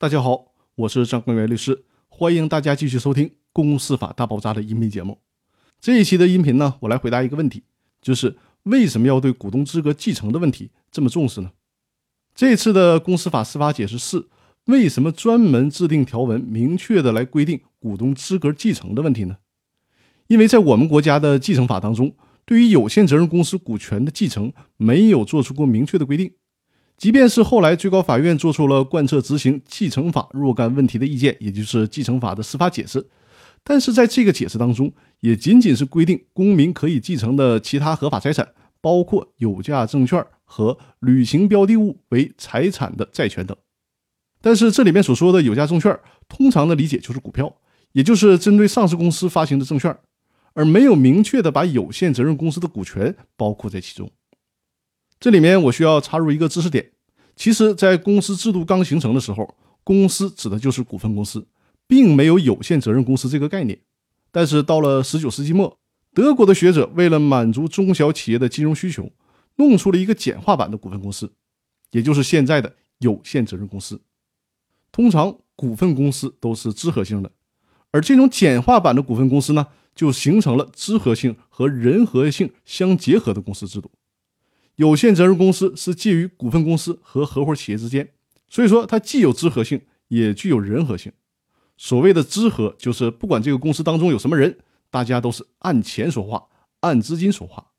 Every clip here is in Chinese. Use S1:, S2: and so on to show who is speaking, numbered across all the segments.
S1: 大家好，我是张根源律师，欢迎大家继续收听《公司法大爆炸》的音频节目。这一期的音频呢，我来回答一个问题，就是为什么要对股东资格继承的问题这么重视呢？这次的公司法司法解释四，为什么专门制定条文，明确的来规定股东资格继承的问题呢？因为在我们国家的继承法当中，对于有限责任公司股权的继承，没有做出过明确的规定。即便是后来最高法院做出了贯彻执行继承法若干问题的意见，也就是继承法的司法解释，但是在这个解释当中，也仅仅是规定公民可以继承的其他合法财产，包括有价证券和履行标的物为财产的债权等。但是这里面所说的有价证券，通常的理解就是股票，也就是针对上市公司发行的证券，而没有明确的把有限责任公司的股权包括在其中。这里面我需要插入一个知识点，其实，在公司制度刚形成的时候，公司指的就是股份公司，并没有有限责任公司这个概念。但是到了十九世纪末，德国的学者为了满足中小企业的金融需求，弄出了一个简化版的股份公司，也就是现在的有限责任公司。通常股份公司都是资合性的，而这种简化版的股份公司呢，就形成了资合性和人合性相结合的公司制度。有限责任公司是介于股份公司和合伙企业之间，所以说它既有资合性，也具有人合性。所谓的资合，就是不管这个公司当中有什么人，大家都是按钱说话，按资金说话；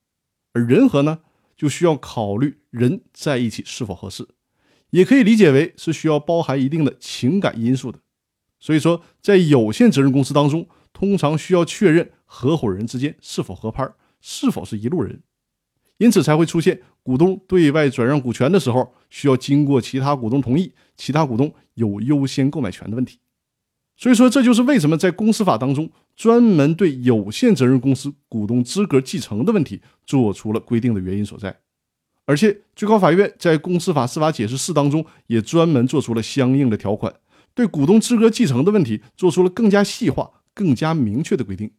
S1: 而人合呢，就需要考虑人在一起是否合适，也可以理解为是需要包含一定的情感因素的。所以说，在有限责任公司当中，通常需要确认合伙人之间是否合拍，是否是一路人。因此才会出现股东对外转让股权的时候，需要经过其他股东同意，其他股东有优先购买权的问题。所以说，这就是为什么在公司法当中专门对有限责任公司股东资格继承的问题做出了规定的原因所在。而且，最高法院在公司法司法解释四当中也专门做出了相应的条款，对股东资格继承的问题做出了更加细化、更加明确的规定。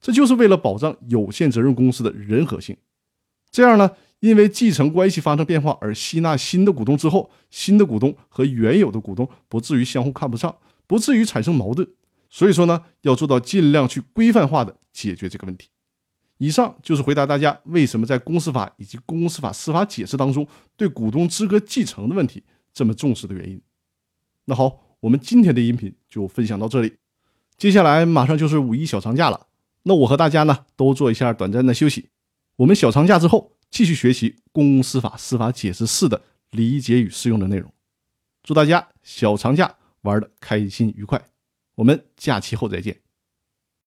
S1: 这就是为了保障有限责任公司的人和性。这样呢，因为继承关系发生变化而吸纳新的股东之后，新的股东和原有的股东不至于相互看不上，不至于产生矛盾。所以说呢，要做到尽量去规范化的解决这个问题。以上就是回答大家为什么在公司法以及公司法司法解释当中对股东资格继承的问题这么重视的原因。那好，我们今天的音频就分享到这里，接下来马上就是五一小长假了，那我和大家呢都做一下短暂的休息。我们小长假之后继续学习《公司法司法解释四》的理解与适用的内容。祝大家小长假玩的开心愉快！我们假期后再见。